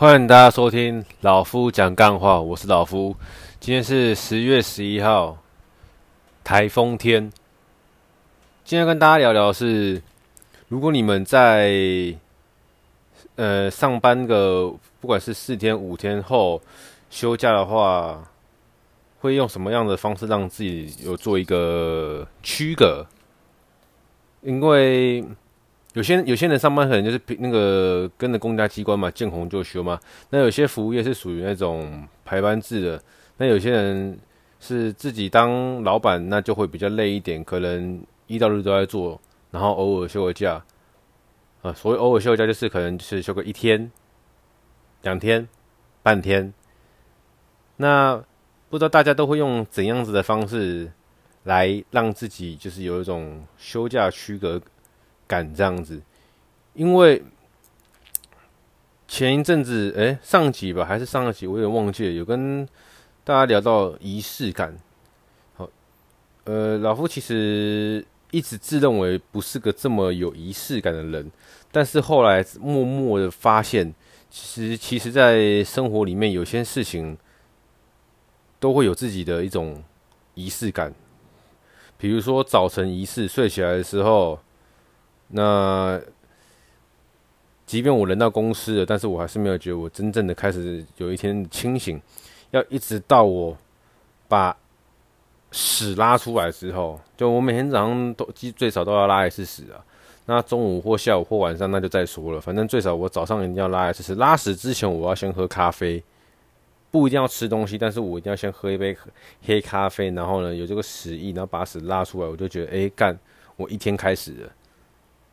欢迎大家收听老夫讲干话，我是老夫。今天是十月十一号，台风天。今天跟大家聊聊是，如果你们在呃上班个不管是四天五天后休假的话，会用什么样的方式让自己有做一个区隔？因为有些有些人上班可能就是那个跟着公家机关嘛，见红就休嘛。那有些服务业是属于那种排班制的。那有些人是自己当老板，那就会比较累一点，可能一到日都在做，然后偶尔休个假。啊，所谓偶尔休个假，就是可能就是休个一天、两天、半天。那不知道大家都会用怎样子的方式来让自己就是有一种休假区隔感这样子，因为前一阵子，哎，上集吧，还是上个集，我有点忘记了，有跟大家聊到仪式感。好，呃，老夫其实一直自认为不是个这么有仪式感的人，但是后来默默的发现，其实，其实，在生活里面有些事情都会有自己的一种仪式感，比如说早晨仪式，睡起来的时候。那，即便我人到公司了，但是我还是没有觉得我真正的开始有一天清醒。要一直到我把屎拉出来之后，就我每天早上都最少都要拉一次屎啊。那中午或下午或晚上那就再说了，反正最少我早上一定要拉一次屎。拉屎之前我要先喝咖啡，不一定要吃东西，但是我一定要先喝一杯黑咖啡，然后呢有这个屎意，然后把屎拉出来，我就觉得哎干，我一天开始了。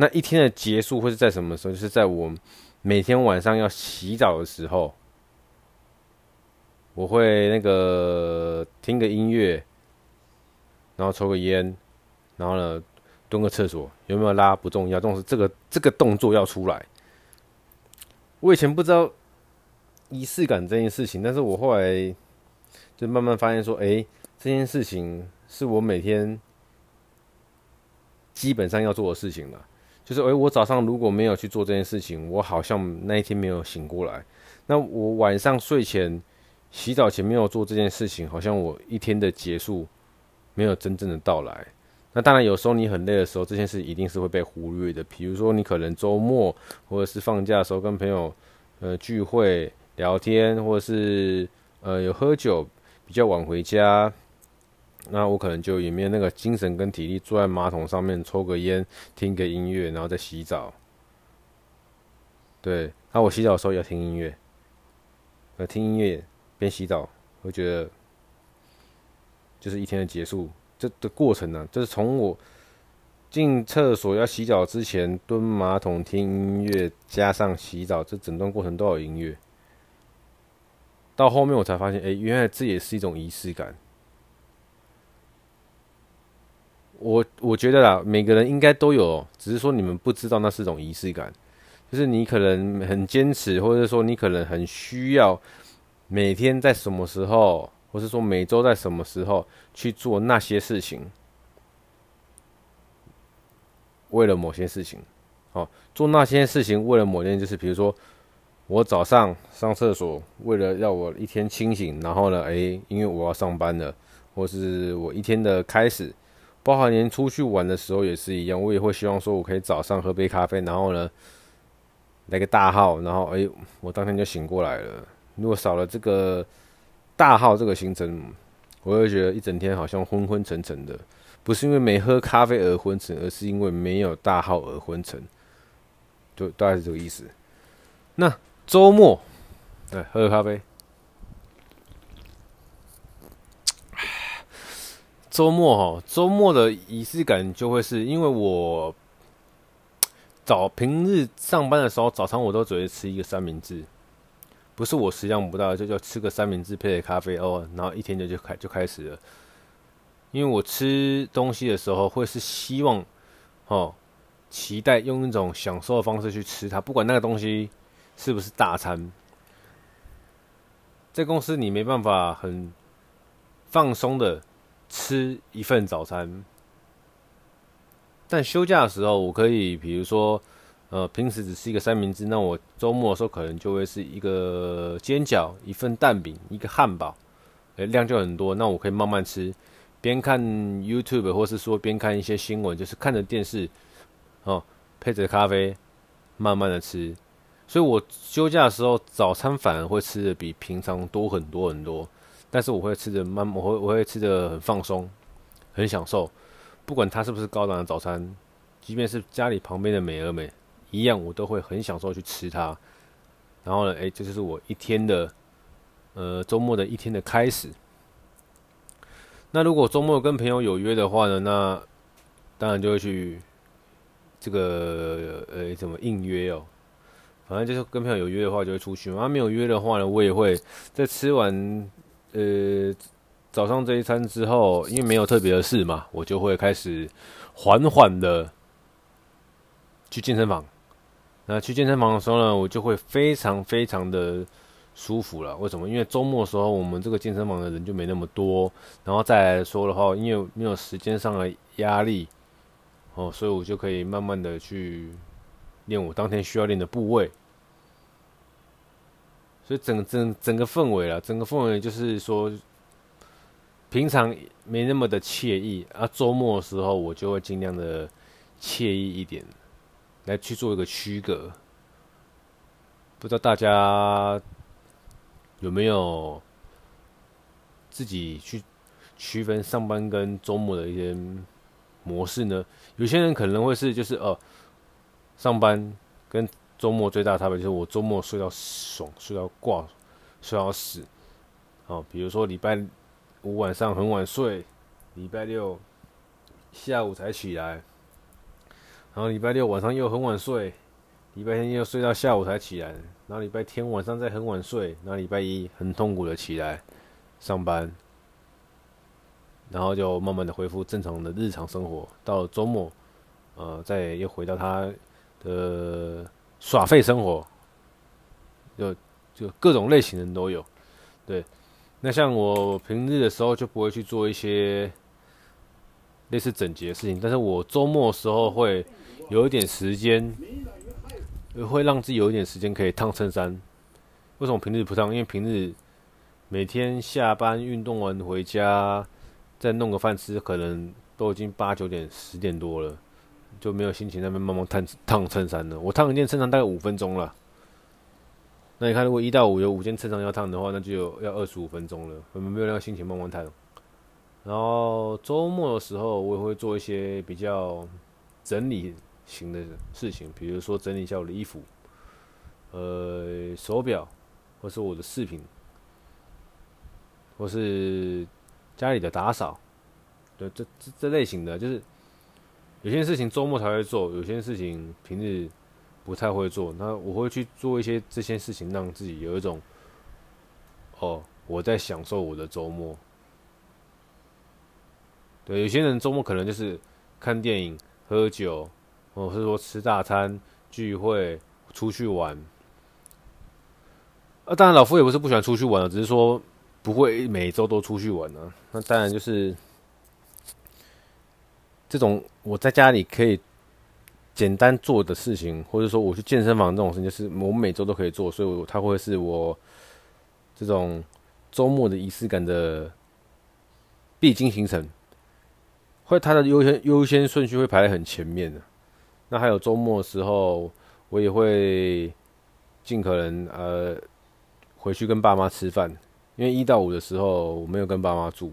那一天的结束会是在什么时候？就是在我每天晚上要洗澡的时候，我会那个听个音乐，然后抽个烟，然后呢蹲个厕所，有没有拉不重要，重视这个这个动作要出来。我以前不知道仪式感这件事情，但是我后来就慢慢发现说，哎，这件事情是我每天基本上要做的事情了。就是，诶，我早上如果没有去做这件事情，我好像那一天没有醒过来。那我晚上睡前、洗澡前没有做这件事情，好像我一天的结束没有真正的到来。那当然，有时候你很累的时候，这件事一定是会被忽略的。比如说，你可能周末或者是放假的时候跟朋友呃聚会聊天，或者是呃有喝酒，比较晚回家。那我可能就也没有那个精神跟体力坐在马桶上面抽个烟，听个音乐，然后再洗澡。对，那我洗澡的时候也要听音乐，呃，听音乐边洗澡，我觉得就是一天的结束。这的过程呢，就是从我进厕所要洗澡之前蹲马桶听音乐，加上洗澡，这整段过程都有音乐。到后面我才发现，哎，原来这也是一种仪式感。我我觉得啦，每个人应该都有，只是说你们不知道那是种仪式感，就是你可能很坚持，或者说你可能很需要每天在什么时候，或是说每周在什么时候去做那些事情，为了某些事情，哦，做那些事情为了某件，就是比如说我早上上厕所，为了让我一天清醒，然后呢，诶，因为我要上班了，或是我一天的开始。包含连出去玩的时候也是一样，我也会希望说，我可以早上喝杯咖啡，然后呢，来个大号，然后哎、我当天就醒过来了。如果少了这个大号这个行程，我会觉得一整天好像昏昏沉沉的，不是因为没喝咖啡而昏沉，而是因为没有大号而昏沉，就大概是这个意思。那周末，对喝个咖啡。周末哈，周末的仪式感就会是因为我早平日上班的时候，早餐我都只会吃一个三明治，不是我食量不大，就叫吃个三明治配个咖啡哦，然后一天就就开就开始了。因为我吃东西的时候会是希望哦，期待用一种享受的方式去吃它，不管那个东西是不是大餐，在公司你没办法很放松的。吃一份早餐，但休假的时候，我可以比如说，呃，平时只吃一个三明治，那我周末的时候可能就会是一个煎饺、一份蛋饼、一个汉堡，诶，量就很多。那我可以慢慢吃，边看 YouTube 或是说边看一些新闻，就是看着电视，哦，配着咖啡，慢慢的吃。所以我休假的时候，早餐反而会吃的比平常多很多很多。但是我会吃的慢，我会我会吃的很放松，很享受。不管它是不是高档的早餐，即便是家里旁边的美而美。一样，我都会很享受去吃它。然后呢，哎，这就是我一天的，呃，周末的一天的开始。那如果周末跟朋友有约的话呢，那当然就会去这个，呃，怎么应约哦？反正就是跟朋友有约的话，就会出去嘛。没有约的话呢，我也会在吃完呃早上这一餐之后，因为没有特别的事嘛，我就会开始缓缓的去健身房。那去健身房的时候呢，我就会非常非常的舒服了。为什么？因为周末的时候，我们这个健身房的人就没那么多。然后再来说的话，因为没有时间上的压力，哦，所以我就可以慢慢的去练我当天需要练的部位。所以整整整个氛围啦，整个氛围就是说，平常没那么的惬意啊。周末的时候，我就会尽量的惬意一点。来去做一个区隔，不知道大家有没有自己去区分上班跟周末的一些模式呢？有些人可能会是就是哦，上班跟周末最大的差别就是我周末睡到爽，睡到挂，睡到死。哦，比如说礼拜五晚上很晚睡，礼拜六下午才起来。然后礼拜六晚上又很晚睡，礼拜天又睡到下午才起来，然后礼拜天晚上再很晚睡，然后礼拜一很痛苦的起来上班，然后就慢慢的恢复正常的日常生活。到了周末，呃，再又回到他的耍废生活，就就各种类型的人都有。对，那像我平日的时候就不会去做一些类似整洁的事情，但是我周末的时候会。有一点时间，会让自己有一点时间可以烫衬衫。为什么平日不烫？因为平日每天下班运动完回家，再弄个饭吃，可能都已经八九点、十点多了，就没有心情在那边慢慢烫烫衬衫了。我烫一件衬衫大概五分钟了。那你看，如果一到五有五件衬衫要烫的话，那就要二十五分钟了，我们没有那个心情慢慢烫。然后周末的时候，我也会做一些比较整理。型的事情，比如说整理一下我的衣服，呃，手表，或是我的饰品，或是家里的打扫，对，这这这类型的，就是有些事情周末才会做，有些事情平日不太会做。那我会去做一些这些事情，让自己有一种，哦，我在享受我的周末。对，有些人周末可能就是看电影、喝酒。或者是说吃大餐、聚会、出去玩，啊，当然老夫也不是不喜欢出去玩了，只是说不会每周都出去玩啊。那当然就是这种我在家里可以简单做的事情，或者说我去健身房这种事情，就是我每周都可以做，所以它会是我这种周末的仪式感的必经行程，会它的优先优先顺序会排在很前面的。那还有周末的时候，我也会尽可能呃回去跟爸妈吃饭，因为一到五的时候我没有跟爸妈住，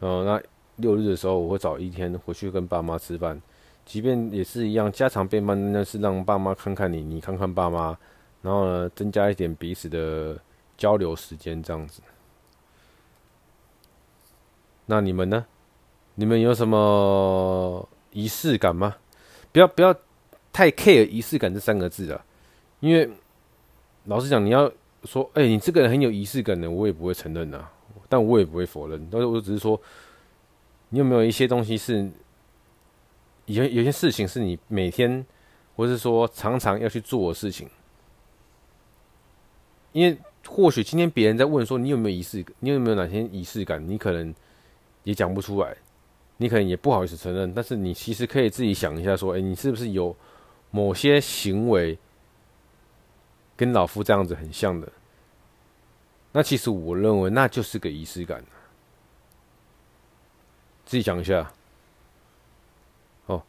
呃，那六日的时候我会找一天回去跟爸妈吃饭，即便也是一样家常便饭，那是让爸妈看看你，你看看爸妈，然后呢增加一点彼此的交流时间这样子。那你们呢？你们有什么仪式感吗？不要不要太 care 仪式感这三个字啊，因为老实讲，你要说，哎、你这个人很有仪式感的，我也不会承认啊，但我也不会否认。但是我只是说，你有没有一些东西是，有有些事情是你每天，或是说常常要去做的事情？因为或许今天别人在问说你有没有仪式，你有没有哪些仪式感，你可能也讲不出来。你可能也不好意思承认，但是你其实可以自己想一下，说，诶，你是不是有某些行为跟老夫这样子很像的，那其实我认为那就是个仪式感。自己讲一下。哦，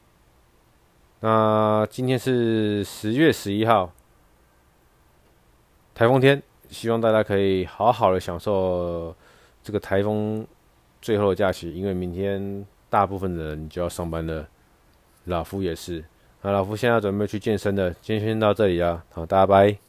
那今天是十月十一号，台风天，希望大家可以好好的享受这个台风最后的假期，因为明天大部分的人就要上班了，老夫也是。那老夫现在准备去健身了，今天先到这里啊，好，大家拜。